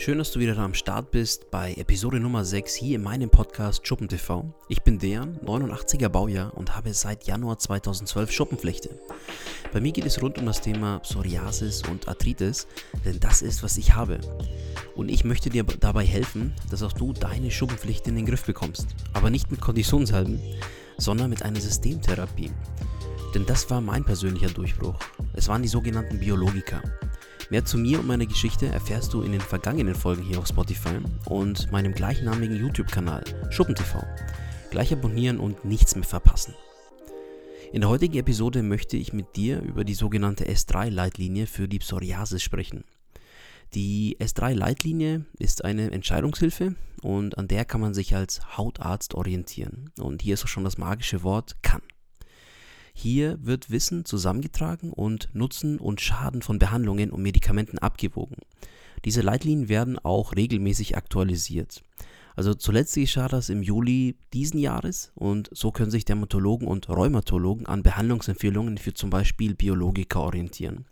Schön, dass du wieder am Start bist bei Episode Nummer 6 hier in meinem Podcast Schuppen TV. Ich bin Dejan, 89er Baujahr und habe seit Januar 2012 Schuppenflechte. Bei mir geht es rund um das Thema Psoriasis und Arthritis, denn das ist, was ich habe. Und ich möchte dir dabei helfen, dass auch du deine Schuppenflechte in den Griff bekommst. Aber nicht mit Konditionshalben, sondern mit einer Systemtherapie. Denn das war mein persönlicher Durchbruch. Es waren die sogenannten Biologika. Mehr zu mir und meiner Geschichte erfährst du in den vergangenen Folgen hier auf Spotify und meinem gleichnamigen YouTube-Kanal SchuppenTV. Gleich abonnieren und nichts mehr verpassen. In der heutigen Episode möchte ich mit dir über die sogenannte S3-Leitlinie für die Psoriasis sprechen. Die S3-Leitlinie ist eine Entscheidungshilfe und an der kann man sich als Hautarzt orientieren. Und hier ist auch schon das magische Wort kann. Hier wird Wissen zusammengetragen und Nutzen und Schaden von Behandlungen und Medikamenten abgewogen. Diese Leitlinien werden auch regelmäßig aktualisiert. Also zuletzt geschah das im Juli diesen Jahres und so können sich Dermatologen und Rheumatologen an Behandlungsempfehlungen für zum Beispiel Biologika orientieren.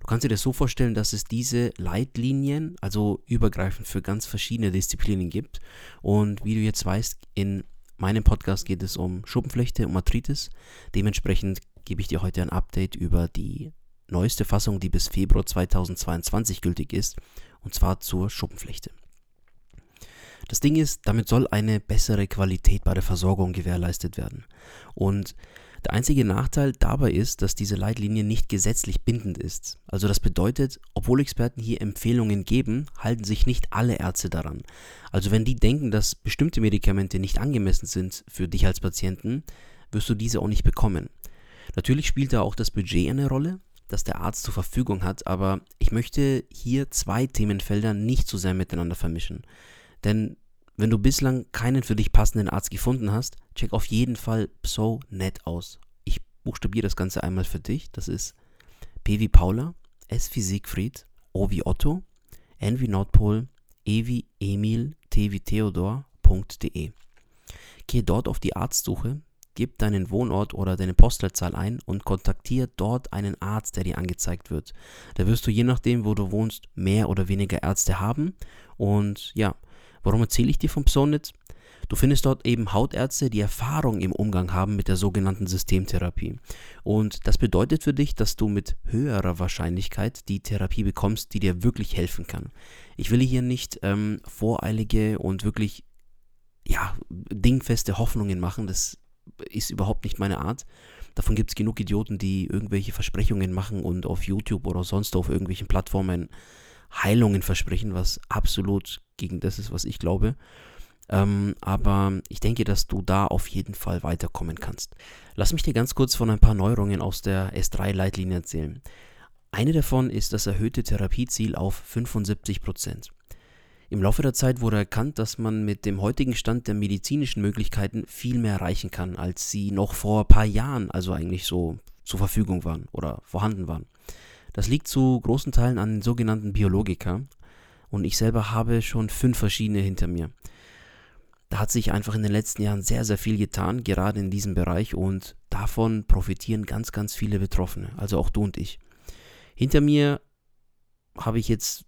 Du kannst dir das so vorstellen, dass es diese Leitlinien, also übergreifend für ganz verschiedene Disziplinen gibt. Und wie du jetzt weißt, in meinem Podcast geht es um Schuppenflechte, um Arthritis. Dementsprechend gebe ich dir heute ein Update über die neueste Fassung, die bis Februar 2022 gültig ist, und zwar zur Schuppenflechte. Das Ding ist, damit soll eine bessere Qualität bei der Versorgung gewährleistet werden. Und der einzige Nachteil dabei ist, dass diese Leitlinie nicht gesetzlich bindend ist. Also das bedeutet, obwohl Experten hier Empfehlungen geben, halten sich nicht alle Ärzte daran. Also wenn die denken, dass bestimmte Medikamente nicht angemessen sind für dich als Patienten, wirst du diese auch nicht bekommen. Natürlich spielt da auch das Budget eine Rolle, das der Arzt zur Verfügung hat, aber ich möchte hier zwei Themenfelder nicht zu sehr miteinander vermischen. Denn wenn du bislang keinen für dich passenden Arzt gefunden hast, check auf jeden Fall PsoNet aus. Ich buchstabiere das Ganze einmal für dich. Das ist P wie Paula, S wie Siegfried, O wie Otto, N wie Nordpol, E wie Emil, T wie Theodor.de. Gehe dort auf die Arztsuche, gib deinen Wohnort oder deine Postleitzahl ein und kontaktiere dort einen Arzt, der dir angezeigt wird. Da wirst du je nachdem, wo du wohnst, mehr oder weniger Ärzte haben und ja, Warum erzähle ich dir vom Psonet? Du findest dort eben Hautärzte, die Erfahrung im Umgang haben mit der sogenannten Systemtherapie. Und das bedeutet für dich, dass du mit höherer Wahrscheinlichkeit die Therapie bekommst, die dir wirklich helfen kann. Ich will hier nicht ähm, voreilige und wirklich ja, dingfeste Hoffnungen machen. Das ist überhaupt nicht meine Art. Davon gibt es genug Idioten, die irgendwelche Versprechungen machen und auf YouTube oder sonst auf irgendwelchen Plattformen Heilungen versprechen, was absolut gegen das ist, was ich glaube. Ähm, aber ich denke, dass du da auf jeden Fall weiterkommen kannst. Lass mich dir ganz kurz von ein paar Neuerungen aus der S3-Leitlinie erzählen. Eine davon ist das erhöhte Therapieziel auf 75%. Im Laufe der Zeit wurde erkannt, dass man mit dem heutigen Stand der medizinischen Möglichkeiten viel mehr erreichen kann, als sie noch vor ein paar Jahren, also eigentlich so zur Verfügung waren oder vorhanden waren. Das liegt zu großen Teilen an den sogenannten Biologika, und ich selber habe schon fünf verschiedene hinter mir. Da hat sich einfach in den letzten Jahren sehr, sehr viel getan, gerade in diesem Bereich und davon profitieren ganz, ganz viele Betroffene, also auch du und ich. Hinter mir habe ich jetzt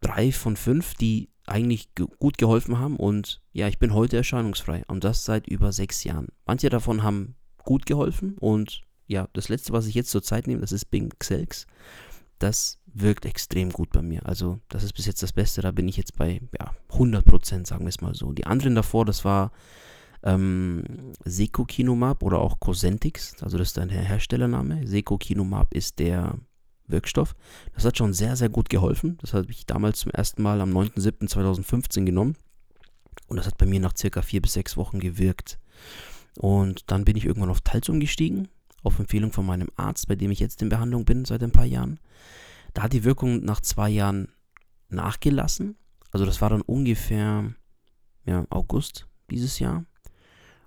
drei von fünf, die eigentlich gut geholfen haben und ja, ich bin heute erscheinungsfrei und das seit über sechs Jahren. Manche davon haben gut geholfen und ja, das letzte, was ich jetzt zur Zeit nehme, das ist Bing Xelx. Das wirkt extrem gut bei mir. Also das ist bis jetzt das Beste. Da bin ich jetzt bei ja, 100%, sagen wir es mal so. Die anderen davor, das war ähm, Secokinumab oder auch Cosentix. Also das ist ein Herstellername. Secokinumab ist der Wirkstoff. Das hat schon sehr, sehr gut geholfen. Das habe ich damals zum ersten Mal am 9.7.2015 genommen. Und das hat bei mir nach circa vier bis sechs Wochen gewirkt. Und dann bin ich irgendwann auf Talz umgestiegen, auf Empfehlung von meinem Arzt, bei dem ich jetzt in Behandlung bin seit ein paar Jahren. Da hat die Wirkung nach zwei Jahren nachgelassen. Also das war dann ungefähr ja, August dieses Jahr.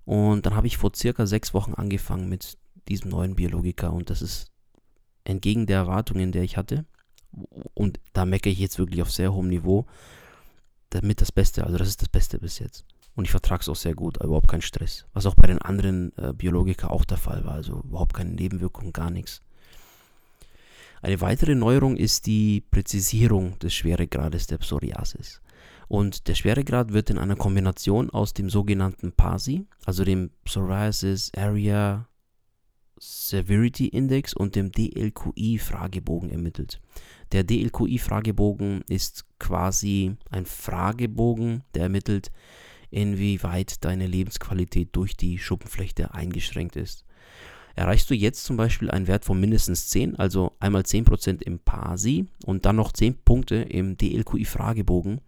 Und dann habe ich vor circa sechs Wochen angefangen mit diesem neuen Biologiker und das ist entgegen der Erwartungen, der ich hatte. Und da meckere ich jetzt wirklich auf sehr hohem Niveau. Damit das Beste, also das ist das Beste bis jetzt. Und ich vertrage es auch sehr gut, überhaupt kein Stress. Was auch bei den anderen äh, Biologika auch der Fall war, also überhaupt keine Nebenwirkungen, gar nichts. Eine weitere Neuerung ist die Präzisierung des Schweregrades der Psoriasis. Und der Schweregrad wird in einer Kombination aus dem sogenannten PASI, also dem Psoriasis Area Severity Index und dem DLQI-Fragebogen ermittelt. Der DLQI-Fragebogen ist quasi ein Fragebogen, der ermittelt, inwieweit deine Lebensqualität durch die Schuppenflechte eingeschränkt ist. Erreichst du jetzt zum Beispiel einen Wert von mindestens 10, also einmal 10% im PASI und dann noch 10 Punkte im DLQI-Fragebogen,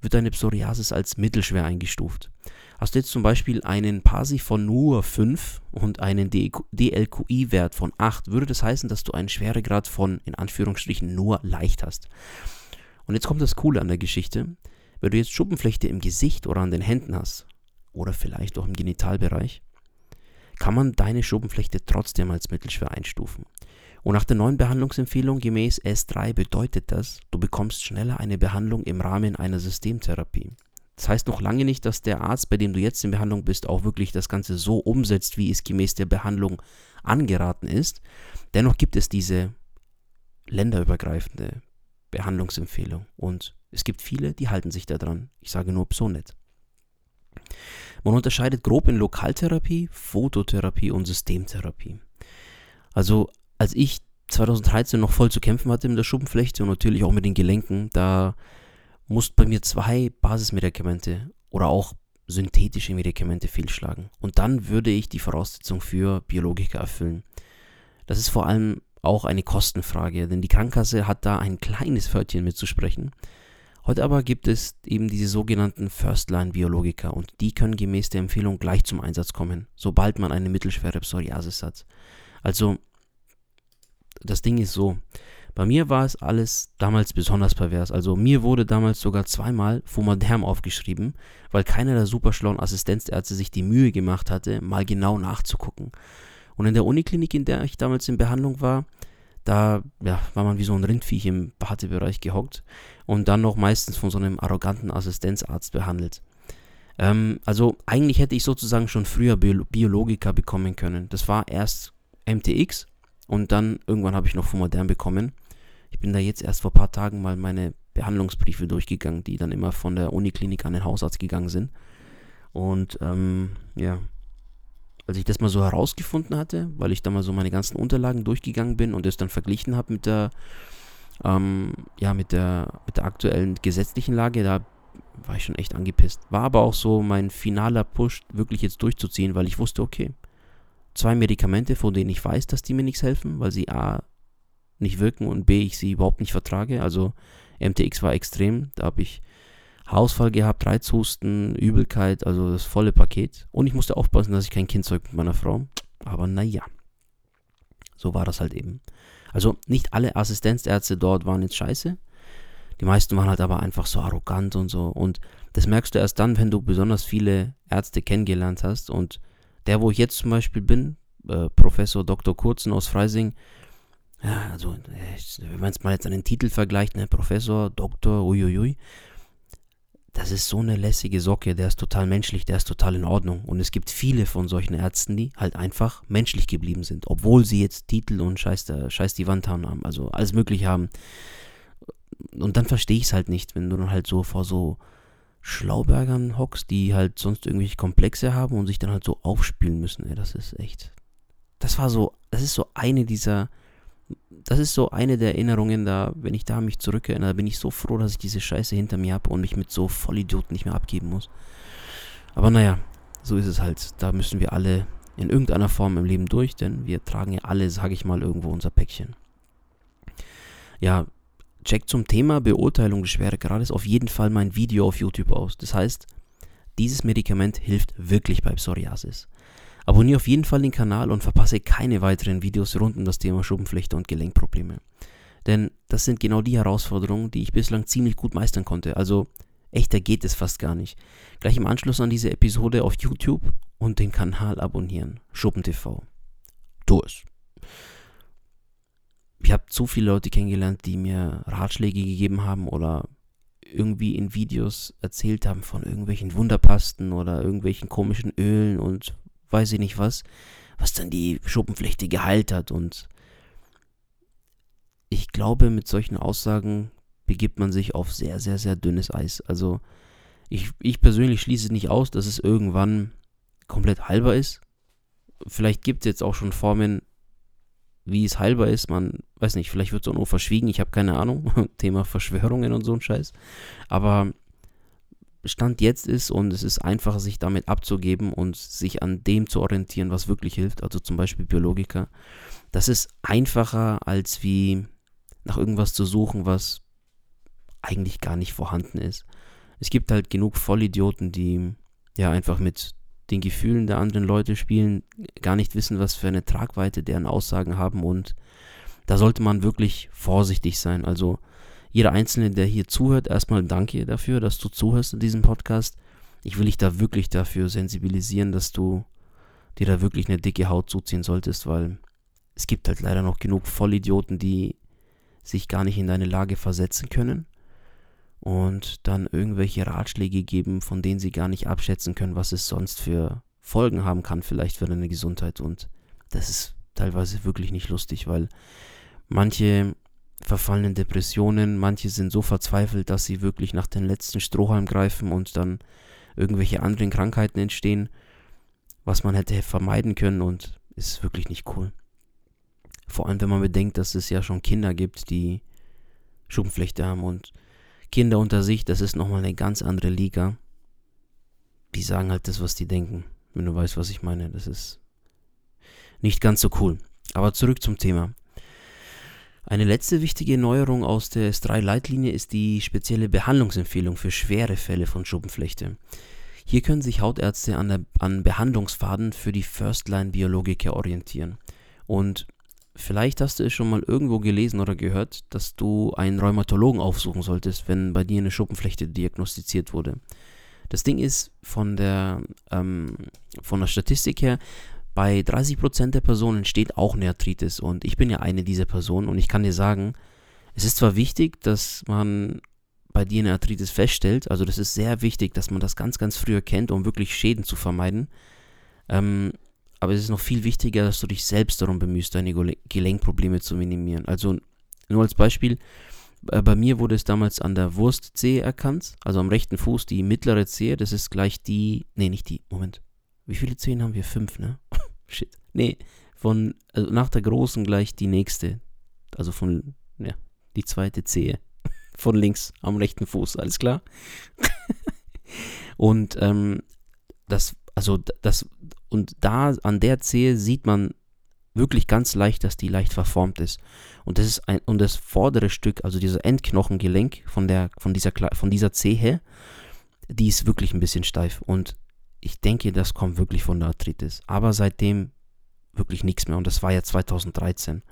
wird deine Psoriasis als mittelschwer eingestuft. Hast du jetzt zum Beispiel einen PASI von nur 5 und einen DLQI-Wert von 8, würde das heißen, dass du einen Schweregrad von in Anführungsstrichen nur leicht hast. Und jetzt kommt das Coole an der Geschichte. Wenn du jetzt Schuppenflechte im Gesicht oder an den Händen hast, oder vielleicht auch im Genitalbereich, kann man deine Schuppenflechte trotzdem als mittelschwer einstufen. Und nach der neuen Behandlungsempfehlung gemäß S3 bedeutet das, du bekommst schneller eine Behandlung im Rahmen einer Systemtherapie. Das heißt noch lange nicht, dass der Arzt, bei dem du jetzt in Behandlung bist, auch wirklich das Ganze so umsetzt, wie es gemäß der Behandlung angeraten ist. Dennoch gibt es diese länderübergreifende Behandlungsempfehlung und es gibt viele, die halten sich daran. Ich sage nur Psonet. Man unterscheidet grob in Lokaltherapie, Phototherapie und Systemtherapie. Also als ich 2013 noch voll zu kämpfen hatte mit der Schuppenflechte und natürlich auch mit den Gelenken, da mussten bei mir zwei Basismedikamente oder auch synthetische Medikamente fehlschlagen. Und dann würde ich die Voraussetzung für Biologiker erfüllen. Das ist vor allem auch eine Kostenfrage, denn die Krankenkasse hat da ein kleines Wörtchen mitzusprechen. Heute aber gibt es eben diese sogenannten First-Line-Biologiker und die können gemäß der Empfehlung gleich zum Einsatz kommen, sobald man eine mittelschwere Psoriasis hat. Also, das Ding ist so, bei mir war es alles damals besonders pervers. Also mir wurde damals sogar zweimal Fumaderm aufgeschrieben, weil keiner der superschlauen Assistenzärzte sich die Mühe gemacht hatte, mal genau nachzugucken. Und in der Uniklinik, in der ich damals in Behandlung war, da ja, war man wie so ein Rindviech im Wartebereich gehockt und dann noch meistens von so einem arroganten Assistenzarzt behandelt. Ähm, also eigentlich hätte ich sozusagen schon früher Bio Biologiker bekommen können. Das war erst MTX und dann irgendwann habe ich noch Fumadern bekommen. Ich bin da jetzt erst vor ein paar Tagen mal meine Behandlungsbriefe durchgegangen, die dann immer von der Uniklinik an den Hausarzt gegangen sind. Und ähm, ja, als ich das mal so herausgefunden hatte, weil ich da mal so meine ganzen Unterlagen durchgegangen bin und es dann verglichen habe mit der, ähm, ja, mit der, mit der aktuellen gesetzlichen Lage, da war ich schon echt angepisst. War aber auch so mein finaler Push, wirklich jetzt durchzuziehen, weil ich wusste, okay, zwei Medikamente, von denen ich weiß, dass die mir nichts helfen, weil sie A nicht wirken und B, ich sie überhaupt nicht vertrage. Also MTX war extrem. Da habe ich Hausfall gehabt, Reizhusten, Übelkeit, also das volle Paket. Und ich musste aufpassen, dass ich kein Kind zeug mit meiner Frau. Aber naja, so war das halt eben. Also nicht alle Assistenzärzte dort waren jetzt scheiße. Die meisten waren halt aber einfach so arrogant und so. Und das merkst du erst dann, wenn du besonders viele Ärzte kennengelernt hast. Und der, wo ich jetzt zum Beispiel bin, äh, Professor Dr. Kurzen aus Freising, ja, also, wenn man es mal jetzt an den Titel vergleicht, ne, Professor, Doktor, uiuiui, das ist so eine lässige Socke, der ist total menschlich, der ist total in Ordnung. Und es gibt viele von solchen Ärzten, die halt einfach menschlich geblieben sind, obwohl sie jetzt Titel und Scheiß, der, Scheiß die Wand haben, also alles Mögliche haben. Und dann verstehe ich es halt nicht, wenn du dann halt so vor so Schlaubergern hockst, die halt sonst irgendwelche Komplexe haben und sich dann halt so aufspielen müssen. Ey, das ist echt. Das war so, das ist so eine dieser das ist so eine der Erinnerungen, da, wenn ich da mich zurückerinnere, bin ich so froh, dass ich diese Scheiße hinter mir habe und mich mit so Vollidioten nicht mehr abgeben muss. Aber naja, so ist es halt. Da müssen wir alle in irgendeiner Form im Leben durch, denn wir tragen ja alle, sage ich mal, irgendwo unser Päckchen. Ja, check zum Thema Beurteilung des Schweregrades auf jeden Fall mein Video auf YouTube aus. Das heißt, dieses Medikament hilft wirklich bei Psoriasis. Abonniere auf jeden Fall den Kanal und verpasse keine weiteren Videos rund um das Thema Schuppenflechte und Gelenkprobleme. Denn das sind genau die Herausforderungen, die ich bislang ziemlich gut meistern konnte. Also echter geht es fast gar nicht. Gleich im Anschluss an diese Episode auf YouTube und den Kanal abonnieren. SchuppenTV. Tu es. Ich habe zu viele Leute kennengelernt, die mir Ratschläge gegeben haben oder irgendwie in Videos erzählt haben von irgendwelchen Wunderpasten oder irgendwelchen komischen Ölen und weiß ich nicht was, was dann die Schuppenflechte geheilt hat. Und ich glaube, mit solchen Aussagen begibt man sich auf sehr, sehr, sehr dünnes Eis. Also ich, ich persönlich schließe nicht aus, dass es irgendwann komplett heilbar ist. Vielleicht gibt es jetzt auch schon Formen, wie es heilbar ist. Man weiß nicht, vielleicht wird es auch nur verschwiegen. Ich habe keine Ahnung. Thema Verschwörungen und so ein Scheiß. Aber Stand jetzt ist und es ist einfacher, sich damit abzugeben und sich an dem zu orientieren, was wirklich hilft. Also zum Beispiel Biologiker. Das ist einfacher, als wie nach irgendwas zu suchen, was eigentlich gar nicht vorhanden ist. Es gibt halt genug Vollidioten, die ja einfach mit den Gefühlen der anderen Leute spielen, gar nicht wissen, was für eine Tragweite deren Aussagen haben und da sollte man wirklich vorsichtig sein. Also jeder Einzelne, der hier zuhört, erstmal danke dafür, dass du zuhörst in diesem Podcast. Ich will dich da wirklich dafür sensibilisieren, dass du dir da wirklich eine dicke Haut zuziehen solltest, weil es gibt halt leider noch genug Vollidioten, die sich gar nicht in deine Lage versetzen können und dann irgendwelche Ratschläge geben, von denen sie gar nicht abschätzen können, was es sonst für Folgen haben kann, vielleicht für deine Gesundheit. Und das ist teilweise wirklich nicht lustig, weil manche verfallen in Depressionen, manche sind so verzweifelt, dass sie wirklich nach den letzten Strohhalm greifen und dann irgendwelche anderen Krankheiten entstehen, was man hätte vermeiden können und ist wirklich nicht cool. Vor allem, wenn man bedenkt, dass es ja schon Kinder gibt, die Schuppenflechte haben und Kinder unter sich, das ist nochmal eine ganz andere Liga. Die sagen halt das, was die denken. Wenn du weißt, was ich meine. Das ist nicht ganz so cool. Aber zurück zum Thema. Eine letzte wichtige Neuerung aus der S3-Leitlinie ist die spezielle Behandlungsempfehlung für schwere Fälle von Schuppenflechte. Hier können sich Hautärzte an, der, an Behandlungspfaden für die First-Line-Biologiker orientieren. Und Vielleicht hast du es schon mal irgendwo gelesen oder gehört, dass du einen Rheumatologen aufsuchen solltest, wenn bei dir eine Schuppenflechte diagnostiziert wurde. Das Ding ist von der, ähm, von der Statistik her, bei 30% der Personen entsteht auch eine Arthritis und ich bin ja eine dieser Personen und ich kann dir sagen, es ist zwar wichtig, dass man bei dir eine Arthritis feststellt, also das ist sehr wichtig, dass man das ganz, ganz früh erkennt, um wirklich Schäden zu vermeiden. Ähm, aber es ist noch viel wichtiger, dass du dich selbst darum bemühst, deine Gelenkprobleme zu minimieren. Also nur als Beispiel, äh, bei mir wurde es damals an der Wurstzehe erkannt, also am rechten Fuß die mittlere Zehe, das ist gleich die, nee, nicht die, Moment, wie viele Zehen haben wir? Fünf, ne? Shit. Nee, von, also nach der großen gleich die nächste, also von, ja, die zweite Zehe, von links am rechten Fuß, alles klar? Und ähm, das, also das, und da an der Zehe sieht man wirklich ganz leicht, dass die leicht verformt ist. Und das ist ein, und das vordere Stück, also dieser Endknochengelenk von der, von dieser, von dieser Zehe, die ist wirklich ein bisschen steif. Und ich denke, das kommt wirklich von der Arthritis. Aber seitdem wirklich nichts mehr. Und das war ja 2013.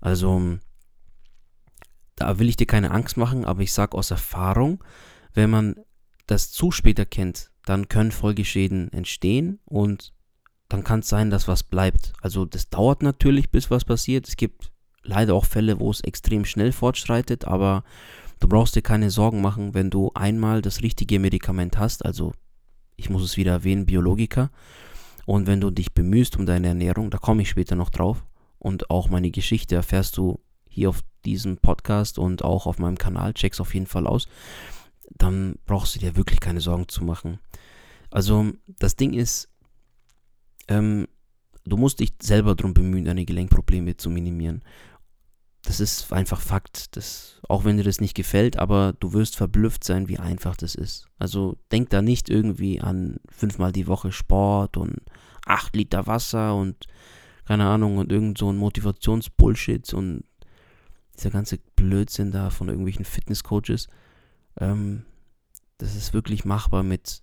Also, da will ich dir keine Angst machen, aber ich sage aus Erfahrung, wenn man das zu spät erkennt, dann können Folgeschäden entstehen und dann kann es sein, dass was bleibt. Also das dauert natürlich, bis was passiert. Es gibt leider auch Fälle, wo es extrem schnell fortschreitet, aber du brauchst dir keine Sorgen machen, wenn du einmal das richtige Medikament hast, also ich muss es wieder erwähnen, Biologiker, und wenn du dich bemühst um deine Ernährung, da komme ich später noch drauf, und auch meine Geschichte erfährst du hier auf diesem Podcast und auch auf meinem Kanal, check's auf jeden Fall aus, dann brauchst du dir wirklich keine Sorgen zu machen. Also das Ding ist, ähm, du musst dich selber darum bemühen, deine Gelenkprobleme zu minimieren. Das ist einfach Fakt. Das, auch wenn dir das nicht gefällt, aber du wirst verblüfft sein, wie einfach das ist. Also denk da nicht irgendwie an fünfmal die Woche Sport und acht Liter Wasser und keine Ahnung und irgend so ein Motivationsbullshit und dieser ganze Blödsinn da von irgendwelchen Fitnesscoaches. Ähm, das ist wirklich machbar mit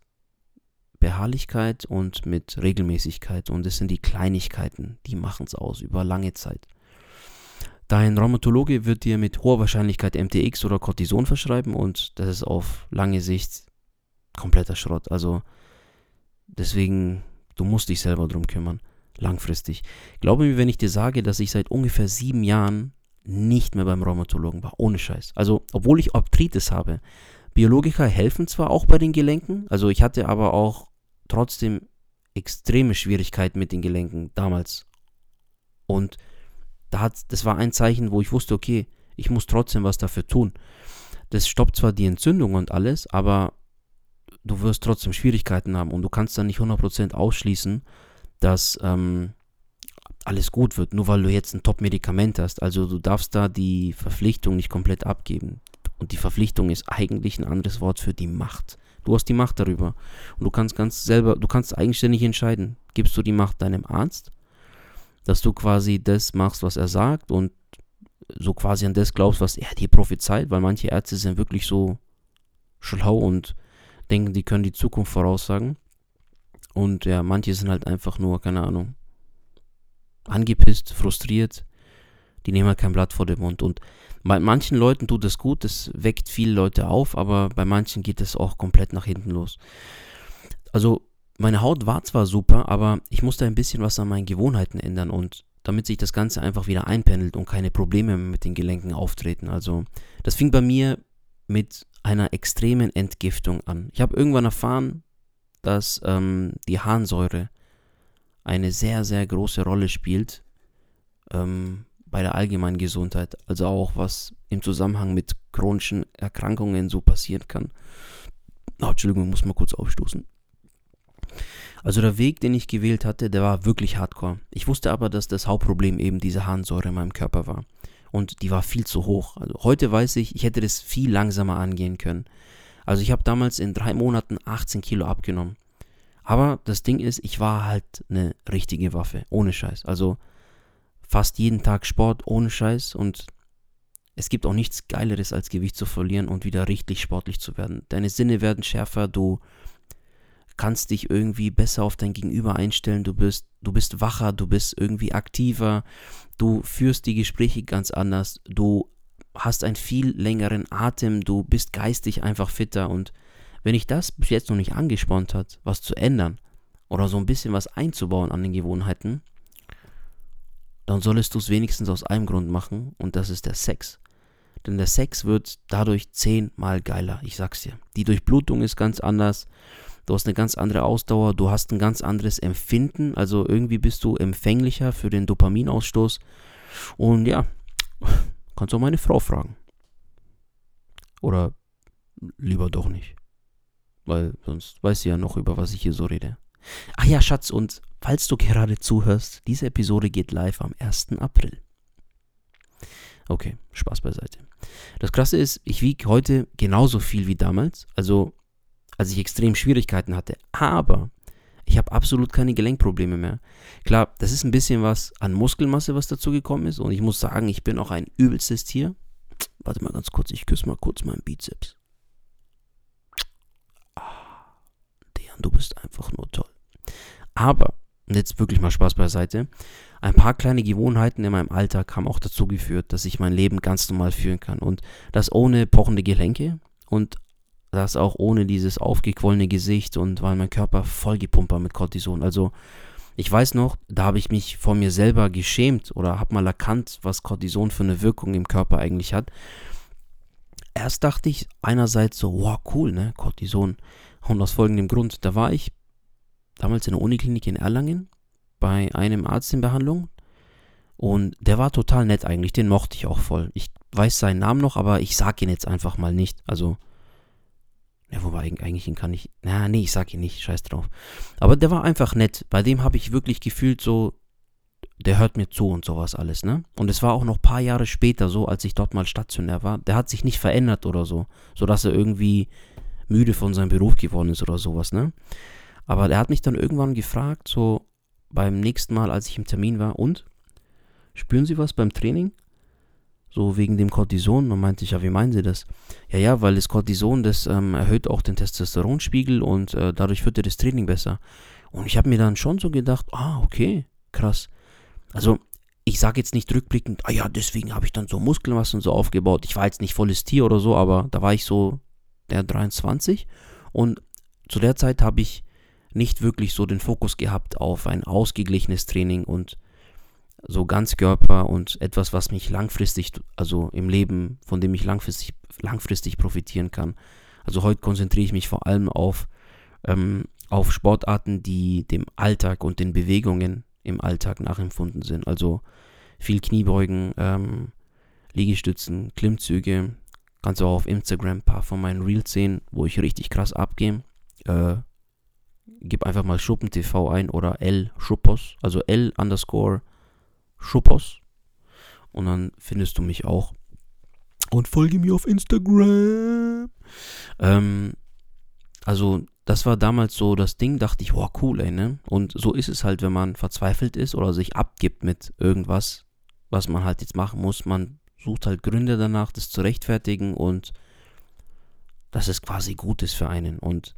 Beharrlichkeit und mit Regelmäßigkeit. Und es sind die Kleinigkeiten, die machen es aus über lange Zeit. Dein Rheumatologe wird dir mit hoher Wahrscheinlichkeit MTX oder Cortison verschreiben und das ist auf lange Sicht kompletter Schrott. Also deswegen, du musst dich selber drum kümmern, langfristig. Glaube mir, wenn ich dir sage, dass ich seit ungefähr sieben Jahren nicht mehr beim Rheumatologen war, ohne Scheiß. Also, obwohl ich Arthritis habe, Biologiker helfen zwar auch bei den Gelenken, also ich hatte aber auch trotzdem extreme Schwierigkeiten mit den Gelenken damals. Und da hat, das war ein Zeichen, wo ich wusste, okay, ich muss trotzdem was dafür tun. Das stoppt zwar die Entzündung und alles, aber du wirst trotzdem Schwierigkeiten haben und du kannst dann nicht 100% ausschließen, dass ähm, alles gut wird, nur weil du jetzt ein Top-Medikament hast. Also du darfst da die Verpflichtung nicht komplett abgeben. Und die Verpflichtung ist eigentlich ein anderes Wort für die Macht. Du hast die Macht darüber. Und du kannst ganz selber, du kannst eigenständig entscheiden. Gibst du die Macht deinem Arzt, dass du quasi das machst, was er sagt und so quasi an das glaubst, was er dir prophezeit, weil manche Ärzte sind wirklich so schlau und denken, die können die Zukunft voraussagen. Und ja, manche sind halt einfach nur, keine Ahnung, angepisst, frustriert. Die nehmen halt kein Blatt vor den Mund. Und bei manchen Leuten tut es gut, das weckt viele Leute auf, aber bei manchen geht es auch komplett nach hinten los. Also, meine Haut war zwar super, aber ich musste ein bisschen was an meinen Gewohnheiten ändern und damit sich das Ganze einfach wieder einpendelt und keine Probleme mit den Gelenken auftreten. Also, das fing bei mir mit einer extremen Entgiftung an. Ich habe irgendwann erfahren, dass ähm, die Harnsäure eine sehr, sehr große Rolle spielt ähm, bei der allgemeinen Gesundheit. Also auch was im Zusammenhang mit chronischen Erkrankungen so passieren kann. Oh, Entschuldigung, muss mal kurz aufstoßen. Also der Weg, den ich gewählt hatte, der war wirklich hardcore. Ich wusste aber, dass das Hauptproblem eben diese Harnsäure in meinem Körper war. Und die war viel zu hoch. Also heute weiß ich, ich hätte das viel langsamer angehen können. Also ich habe damals in drei Monaten 18 Kilo abgenommen. Aber das Ding ist, ich war halt eine richtige Waffe, ohne Scheiß. Also fast jeden Tag Sport, ohne Scheiß. Und es gibt auch nichts Geileres, als Gewicht zu verlieren und wieder richtig sportlich zu werden. Deine Sinne werden schärfer, du kannst dich irgendwie besser auf dein Gegenüber einstellen, du bist, du bist wacher, du bist irgendwie aktiver, du führst die Gespräche ganz anders, du hast einen viel längeren Atem, du bist geistig einfach fitter. Und wenn dich das bis jetzt noch nicht angespornt hat, was zu ändern oder so ein bisschen was einzubauen an den Gewohnheiten, dann solltest du es wenigstens aus einem Grund machen. Und das ist der Sex. Denn der Sex wird dadurch zehnmal geiler, ich sag's dir. Die Durchblutung ist ganz anders, du hast eine ganz andere Ausdauer, du hast ein ganz anderes Empfinden, also irgendwie bist du empfänglicher für den Dopaminausstoß. Und ja, kannst auch meine Frau fragen. Oder lieber doch nicht. Weil sonst weiß sie ja noch, über was ich hier so rede. Ach ja, Schatz, und falls du gerade zuhörst, diese Episode geht live am 1. April. Okay, Spaß beiseite. Das Krasse ist, ich wiege heute genauso viel wie damals, also als ich extrem Schwierigkeiten hatte, aber ich habe absolut keine Gelenkprobleme mehr. Klar, das ist ein bisschen was an Muskelmasse, was dazu gekommen ist und ich muss sagen, ich bin auch ein übelstes Tier. Warte mal ganz kurz, ich küsse mal kurz meinen Bizeps. du bist einfach nur toll. Aber, jetzt wirklich mal Spaß beiseite, ein paar kleine Gewohnheiten in meinem Alltag haben auch dazu geführt, dass ich mein Leben ganz normal führen kann. Und das ohne pochende Gelenke und das auch ohne dieses aufgequollene Gesicht und weil mein Körper vollgepumpt war mit Cortison. Also ich weiß noch, da habe ich mich vor mir selber geschämt oder habe mal erkannt, was Cortison für eine Wirkung im Körper eigentlich hat. Erst dachte ich einerseits so, wow, cool, ne, Cortison. Und aus folgendem Grund, da war ich damals in der Uniklinik in Erlangen bei einem Arzt in Behandlung und der war total nett eigentlich, den mochte ich auch voll. Ich weiß seinen Namen noch, aber ich sag ihn jetzt einfach mal nicht. Also, ja, wobei eigentlich ihn kann ich, na, nee, ich sag ihn nicht, scheiß drauf. Aber der war einfach nett. Bei dem habe ich wirklich gefühlt so, der hört mir zu und sowas alles, ne? Und es war auch noch ein paar Jahre später so, als ich dort mal stationär war. Der hat sich nicht verändert oder so, sodass er irgendwie müde von seinem Beruf geworden ist oder sowas, ne? Aber er hat mich dann irgendwann gefragt, so beim nächsten Mal, als ich im Termin war, und? Spüren Sie was beim Training? So wegen dem Cortison. Und meinte ich, ja, wie meinen Sie das? Ja, ja, weil das Cortison, das ähm, erhöht auch den Testosteronspiegel und äh, dadurch wird das Training besser. Und ich habe mir dann schon so gedacht, ah, okay, krass. Also, ich sage jetzt nicht rückblickend, ah ja, deswegen habe ich dann so Muskelmasse und so aufgebaut. Ich war jetzt nicht volles Tier oder so, aber da war ich so der 23 und zu der Zeit habe ich nicht wirklich so den Fokus gehabt auf ein ausgeglichenes Training und so Ganzkörper und etwas, was mich langfristig, also im Leben, von dem ich langfristig, langfristig profitieren kann. Also heute konzentriere ich mich vor allem auf, ähm, auf Sportarten, die dem Alltag und den Bewegungen im Alltag nachempfunden sind. Also viel Kniebeugen, ähm, Liegestützen, Klimmzüge. Kannst du auch auf Instagram ein paar von meinen Reels sehen, wo ich richtig krass abgehe. Äh, gib einfach mal SchuppenTV ein oder L Schuppos, also L underscore Schuppos. Und dann findest du mich auch. Und folge mir auf Instagram. Ähm, also, das war damals so das Ding, dachte ich, wow, cool, ey, ne? Und so ist es halt, wenn man verzweifelt ist oder sich abgibt mit irgendwas, was man halt jetzt machen muss. Man sucht halt Gründe danach, das zu rechtfertigen und dass es quasi gut ist für einen. Und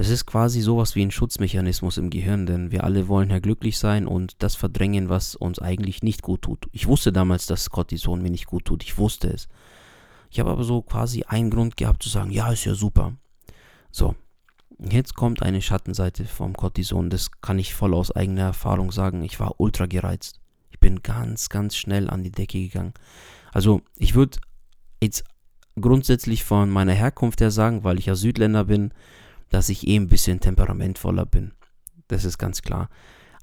das ist quasi sowas wie ein Schutzmechanismus im Gehirn, denn wir alle wollen ja glücklich sein und das verdrängen, was uns eigentlich nicht gut tut. Ich wusste damals, dass Cortison mir nicht gut tut. Ich wusste es. Ich habe aber so quasi einen Grund gehabt zu sagen, ja, ist ja super. So, jetzt kommt eine Schattenseite vom Cortison. Das kann ich voll aus eigener Erfahrung sagen. Ich war ultra gereizt. Ich bin ganz, ganz schnell an die Decke gegangen. Also, ich würde jetzt grundsätzlich von meiner Herkunft her sagen, weil ich ja Südländer bin, dass ich eh ein bisschen temperamentvoller bin. Das ist ganz klar.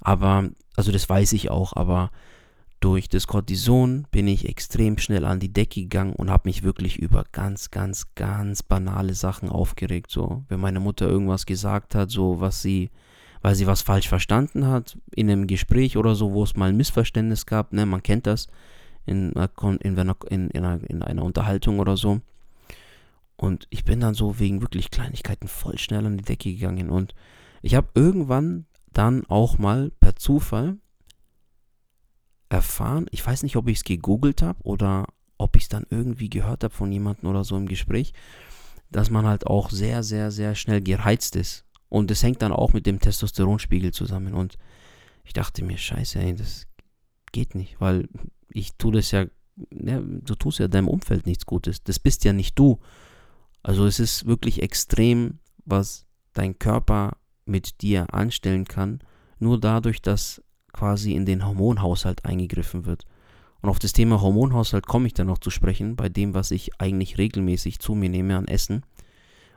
Aber, also das weiß ich auch, aber durch das Cortison bin ich extrem schnell an die Decke gegangen und habe mich wirklich über ganz, ganz, ganz banale Sachen aufgeregt. So, wenn meine Mutter irgendwas gesagt hat, so was sie, weil sie was falsch verstanden hat in einem Gespräch oder so, wo es mal ein Missverständnis gab, ne, man kennt das in, in, in, in, in einer Unterhaltung oder so. Und ich bin dann so wegen wirklich Kleinigkeiten voll schnell an die Decke gegangen. Und ich habe irgendwann dann auch mal per Zufall erfahren, ich weiß nicht, ob ich es gegoogelt habe oder ob ich es dann irgendwie gehört habe von jemandem oder so im Gespräch, dass man halt auch sehr, sehr, sehr schnell gereizt ist. Und das hängt dann auch mit dem Testosteronspiegel zusammen. Und ich dachte mir, scheiße, ey, das geht nicht, weil ich tue das ja, ja, du tust ja deinem Umfeld nichts Gutes. Das bist ja nicht du. Also es ist wirklich extrem, was dein Körper mit dir anstellen kann, nur dadurch, dass quasi in den Hormonhaushalt eingegriffen wird. Und auf das Thema Hormonhaushalt komme ich dann noch zu sprechen, bei dem, was ich eigentlich regelmäßig zu mir nehme an Essen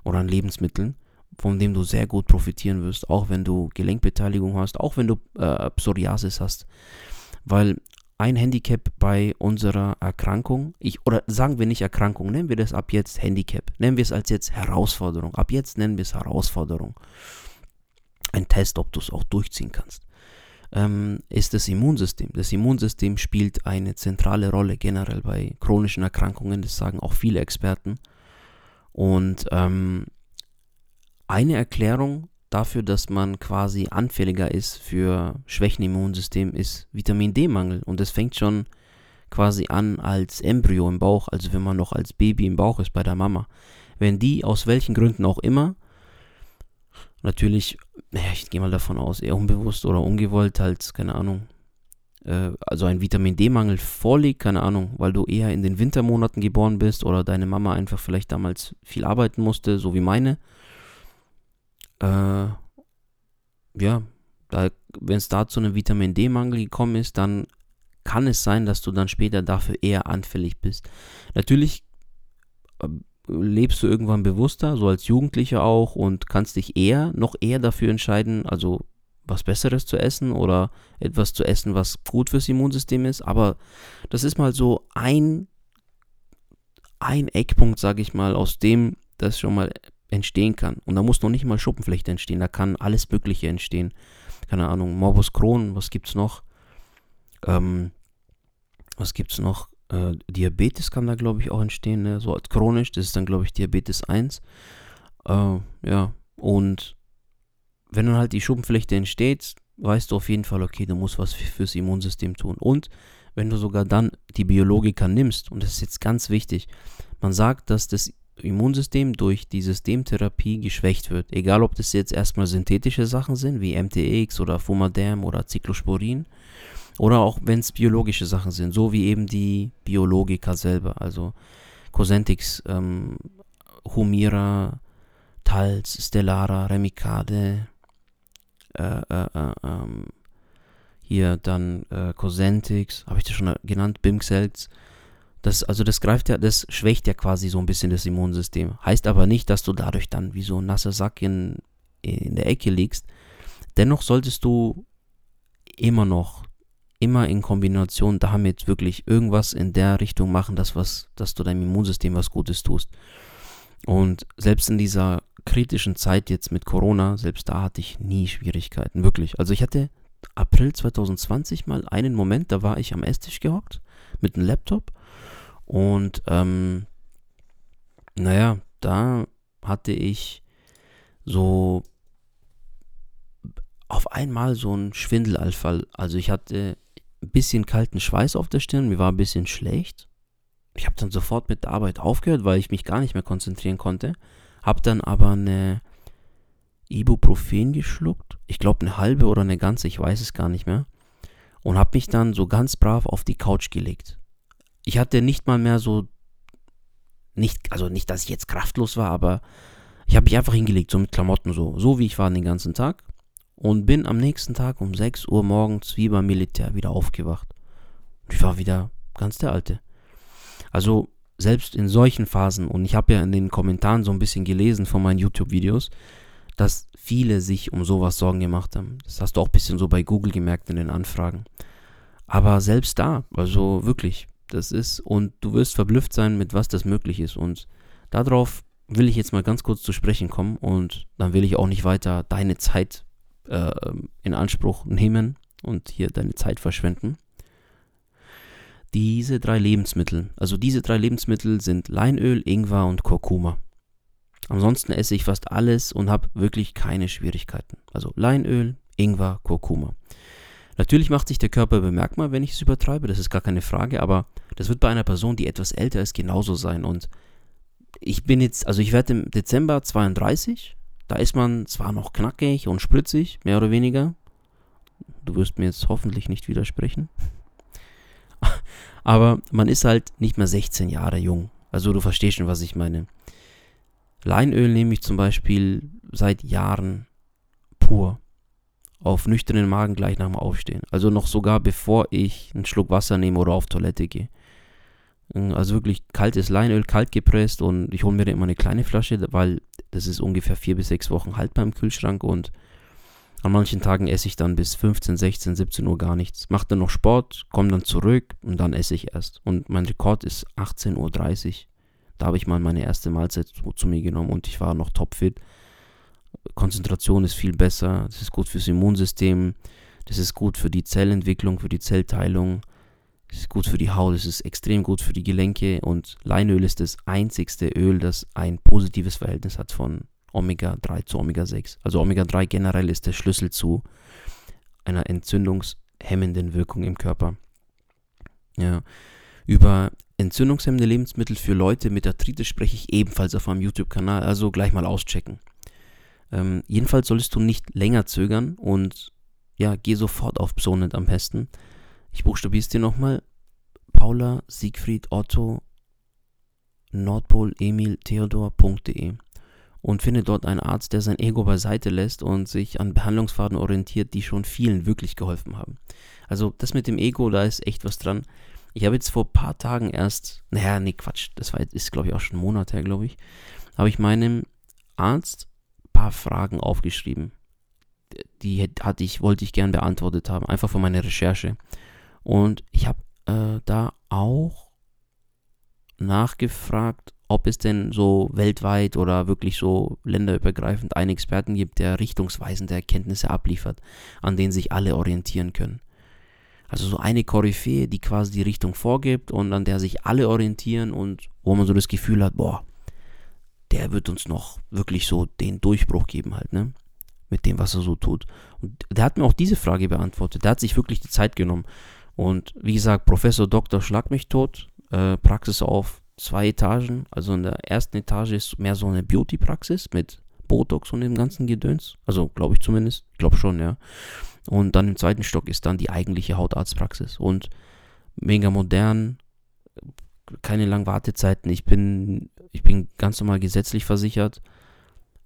oder an Lebensmitteln, von dem du sehr gut profitieren wirst, auch wenn du Gelenkbeteiligung hast, auch wenn du äh, Psoriasis hast. Weil ein Handicap bei unserer Erkrankung, ich, oder sagen wir nicht Erkrankung, nennen wir das ab jetzt Handicap, nennen wir es als jetzt Herausforderung, ab jetzt nennen wir es Herausforderung. Ein Test, ob du es auch durchziehen kannst, ähm, ist das Immunsystem. Das Immunsystem spielt eine zentrale Rolle generell bei chronischen Erkrankungen, das sagen auch viele Experten. Und ähm, eine Erklärung dafür, dass man quasi anfälliger ist für Schwächen im Immunsystem, ist Vitamin D-Mangel. Und das fängt schon quasi an als Embryo im Bauch, also wenn man noch als Baby im Bauch ist bei der Mama. Wenn die aus welchen Gründen auch immer, natürlich, ich gehe mal davon aus, eher unbewusst oder ungewollt, halt, keine Ahnung, äh, also ein Vitamin D-Mangel vorliegt, keine Ahnung, weil du eher in den Wintermonaten geboren bist oder deine Mama einfach vielleicht damals viel arbeiten musste, so wie meine äh, ja, wenn es da zu einem Vitamin D-Mangel gekommen ist, dann kann es sein, dass du dann später dafür eher anfällig bist. Natürlich äh, lebst du irgendwann bewusster, so als Jugendlicher auch, und kannst dich eher, noch eher dafür entscheiden, also was Besseres zu essen oder etwas zu essen, was gut fürs Immunsystem ist. Aber das ist mal so ein, ein Eckpunkt, sage ich mal, aus dem das schon mal entstehen kann. Und da muss noch nicht mal Schuppenflechte entstehen, da kann alles Mögliche entstehen. Keine Ahnung, Morbus Crohn, was gibt's noch? Ähm, was gibt's noch? Äh, Diabetes kann da, glaube ich, auch entstehen, ne? so chronisch, das ist dann, glaube ich, Diabetes 1. Äh, ja, und wenn dann halt die Schuppenflechte entsteht, weißt du auf jeden Fall, okay, du musst was fürs Immunsystem tun. Und wenn du sogar dann die Biologika nimmst, und das ist jetzt ganz wichtig, man sagt, dass das Immunsystem durch die Systemtherapie geschwächt wird. Egal, ob das jetzt erstmal synthetische Sachen sind, wie MTX oder Fumaderm oder Cyclosporin, oder auch wenn es biologische Sachen sind, so wie eben die Biologika selber, also Cosentix, ähm, Humira, Talz, Stellara, Remicade, äh, äh, äh, ähm, hier dann äh, Cosentix, habe ich das schon genannt, Bimxelz, das, also das greift ja, das schwächt ja quasi so ein bisschen das Immunsystem. Heißt aber nicht, dass du dadurch dann wie so ein nasser Sack in, in der Ecke liegst. Dennoch solltest du immer noch immer in Kombination damit wirklich irgendwas in der Richtung machen, dass, was, dass du deinem Immunsystem was Gutes tust. Und selbst in dieser kritischen Zeit jetzt mit Corona, selbst da hatte ich nie Schwierigkeiten, wirklich. Also ich hatte April 2020 mal einen Moment, da war ich am Esstisch gehockt mit einem Laptop und ähm, naja, da hatte ich so auf einmal so einen Schwindelanfall. Also ich hatte ein bisschen kalten Schweiß auf der Stirn, mir war ein bisschen schlecht. Ich habe dann sofort mit der Arbeit aufgehört, weil ich mich gar nicht mehr konzentrieren konnte. Hab dann aber eine Ibuprofen geschluckt. Ich glaube eine halbe oder eine ganze, ich weiß es gar nicht mehr. Und habe mich dann so ganz brav auf die Couch gelegt. Ich hatte nicht mal mehr so, nicht, also nicht, dass ich jetzt kraftlos war, aber ich habe mich einfach hingelegt, so mit Klamotten so, so wie ich war den ganzen Tag. Und bin am nächsten Tag um 6 Uhr morgens wie beim Militär wieder aufgewacht. Und ich war wieder ganz der Alte. Also selbst in solchen Phasen, und ich habe ja in den Kommentaren so ein bisschen gelesen von meinen YouTube-Videos, dass viele sich um sowas Sorgen gemacht haben. Das hast du auch ein bisschen so bei Google gemerkt in den Anfragen. Aber selbst da, also wirklich, das ist, und du wirst verblüfft sein, mit was das möglich ist. Und darauf will ich jetzt mal ganz kurz zu sprechen kommen und dann will ich auch nicht weiter deine Zeit äh, in Anspruch nehmen und hier deine Zeit verschwenden diese drei Lebensmittel. Also diese drei Lebensmittel sind Leinöl, Ingwer und Kurkuma. Ansonsten esse ich fast alles und habe wirklich keine Schwierigkeiten. Also Leinöl, Ingwer, Kurkuma. Natürlich macht sich der Körper bemerkbar, wenn ich es übertreibe, das ist gar keine Frage, aber das wird bei einer Person, die etwas älter ist, genauso sein. Und ich bin jetzt, also ich werde im Dezember 32, da ist man zwar noch knackig und spritzig, mehr oder weniger. Du wirst mir jetzt hoffentlich nicht widersprechen. Aber man ist halt nicht mehr 16 Jahre jung. Also du verstehst schon, was ich meine. Leinöl nehme ich zum Beispiel seit Jahren pur. Auf nüchternen Magen gleich nach dem Aufstehen. Also noch sogar bevor ich einen Schluck Wasser nehme oder auf Toilette gehe. Also wirklich kaltes Leinöl, kalt gepresst und ich hole mir immer eine kleine Flasche, weil das ist ungefähr vier bis sechs Wochen haltbar im Kühlschrank und an manchen Tagen esse ich dann bis 15, 16, 17 Uhr gar nichts. Mache dann noch Sport, komme dann zurück und dann esse ich erst. Und mein Rekord ist 18.30 Uhr. Da habe ich mal meine erste Mahlzeit zu, zu mir genommen und ich war noch topfit. Konzentration ist viel besser. Das ist gut fürs Immunsystem. Das ist gut für die Zellentwicklung, für die Zellteilung. Das ist gut für die Haut. Das ist extrem gut für die Gelenke. Und Leinöl ist das einzigste Öl, das ein positives Verhältnis hat von Omega-3 zu Omega-6. Also Omega-3 generell ist der Schlüssel zu einer entzündungshemmenden Wirkung im Körper. Ja. Über entzündungshemmende Lebensmittel für Leute mit Arthritis spreche ich ebenfalls auf meinem YouTube-Kanal, also gleich mal auschecken. Ähm, jedenfalls solltest du nicht länger zögern und ja, geh sofort auf Psonet am besten. Ich buchstabiere es dir nochmal. Paula Siegfried Otto Nordpol Emil Theodor.de und finde dort einen Arzt, der sein Ego beiseite lässt und sich an Behandlungsfaden orientiert, die schon vielen wirklich geholfen haben. Also das mit dem Ego, da ist echt was dran. Ich habe jetzt vor ein paar Tagen erst, naja, nee, Quatsch, das war, ist glaube ich auch schon ein Monat her, glaube ich, habe ich meinem Arzt paar Fragen aufgeschrieben. Die hatte ich, wollte ich gern beantwortet haben, einfach für meine Recherche. Und ich habe äh, da auch nachgefragt, ob es denn so weltweit oder wirklich so länderübergreifend einen Experten gibt, der richtungsweisende Erkenntnisse abliefert, an denen sich alle orientieren können. Also so eine Koryphäe, die quasi die Richtung vorgibt und an der sich alle orientieren und wo man so das Gefühl hat, boah, der wird uns noch wirklich so den Durchbruch geben halt, ne? Mit dem, was er so tut. Und der hat mir auch diese Frage beantwortet. Der hat sich wirklich die Zeit genommen. Und wie gesagt, Professor Dr. Schlag mich tot, äh, Praxis auf zwei Etagen. Also in der ersten Etage ist mehr so eine Beauty-Praxis mit Botox und dem ganzen Gedöns. Also glaube ich zumindest. Ich glaube schon, ja. Und dann im zweiten Stock ist dann die eigentliche Hautarztpraxis. Und mega modern, keine langen Wartezeiten. Ich bin, ich bin ganz normal gesetzlich versichert.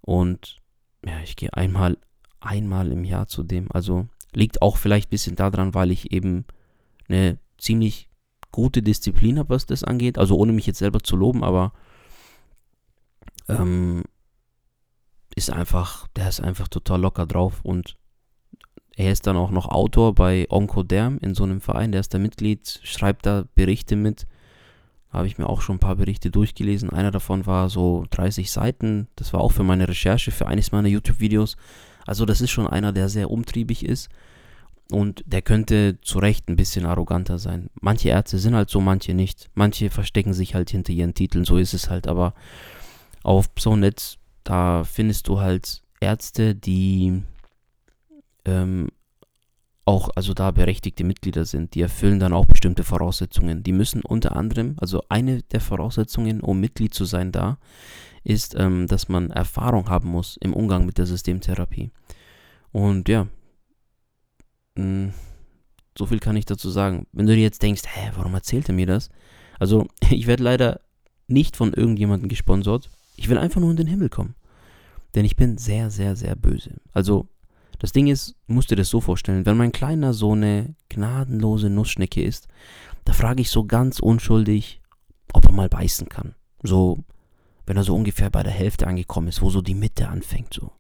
Und ja, ich gehe einmal, einmal im Jahr zu dem. Also liegt auch vielleicht ein bisschen daran, weil ich eben eine ziemlich gute Disziplin habe, was das angeht. Also ohne mich jetzt selber zu loben, aber ähm, ist einfach, der ist einfach total locker drauf und er ist dann auch noch Autor bei Oncoderm in so einem Verein, der ist da Mitglied, schreibt da Berichte mit. Habe ich mir auch schon ein paar Berichte durchgelesen. Einer davon war so 30 Seiten. Das war auch für meine Recherche, für eines meiner YouTube-Videos. Also das ist schon einer, der sehr umtriebig ist. Und der könnte zu Recht ein bisschen arroganter sein. Manche Ärzte sind halt so, manche nicht. Manche verstecken sich halt hinter ihren Titeln, so ist es halt. Aber auf Psonet, da findest du halt Ärzte, die ähm, auch, also da berechtigte Mitglieder sind, die erfüllen dann auch bestimmte Voraussetzungen. Die müssen unter anderem, also eine der Voraussetzungen, um Mitglied zu sein da, ist, ähm, dass man Erfahrung haben muss im Umgang mit der Systemtherapie. Und ja, mh, mm, so viel kann ich dazu sagen. Wenn du dir jetzt denkst, hä, warum erzählt er mir das? Also, ich werde leider nicht von irgendjemandem gesponsert. Ich will einfach nur in den Himmel kommen. Denn ich bin sehr, sehr, sehr böse. Also, das Ding ist, musst du dir das so vorstellen, wenn mein Kleiner so eine gnadenlose Nussschnecke ist, da frage ich so ganz unschuldig, ob er mal beißen kann. So, wenn er so ungefähr bei der Hälfte angekommen ist, wo so die Mitte anfängt, so.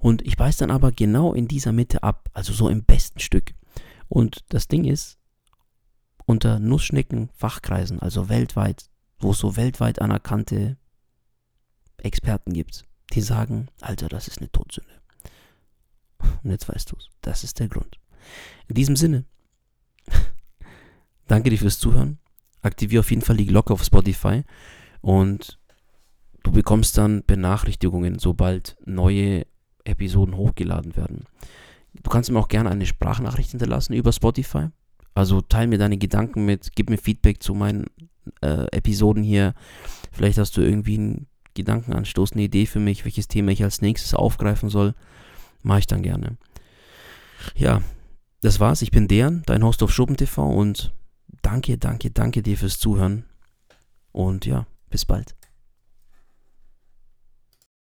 Und ich beiß dann aber genau in dieser Mitte ab, also so im besten Stück. Und das Ding ist, unter Nussschnecken-Fachkreisen, also weltweit, wo es so weltweit anerkannte Experten gibt, die sagen, Alter, das ist eine Todsünde. Und jetzt weißt du es. Das ist der Grund. In diesem Sinne, danke dir fürs Zuhören. Aktiviere auf jeden Fall die Glocke auf Spotify und du bekommst dann Benachrichtigungen, sobald neue Episoden hochgeladen werden. Du kannst mir auch gerne eine Sprachnachricht hinterlassen über Spotify. Also teile mir deine Gedanken mit, gib mir Feedback zu meinen äh, Episoden hier. Vielleicht hast du irgendwie einen Gedankenanstoß, eine Idee für mich, welches Thema ich als nächstes aufgreifen soll. Mache ich dann gerne. Ja, das war's. Ich bin Dejan, dein Host auf SchopenTV und danke, danke, danke dir fürs Zuhören. Und ja, bis bald.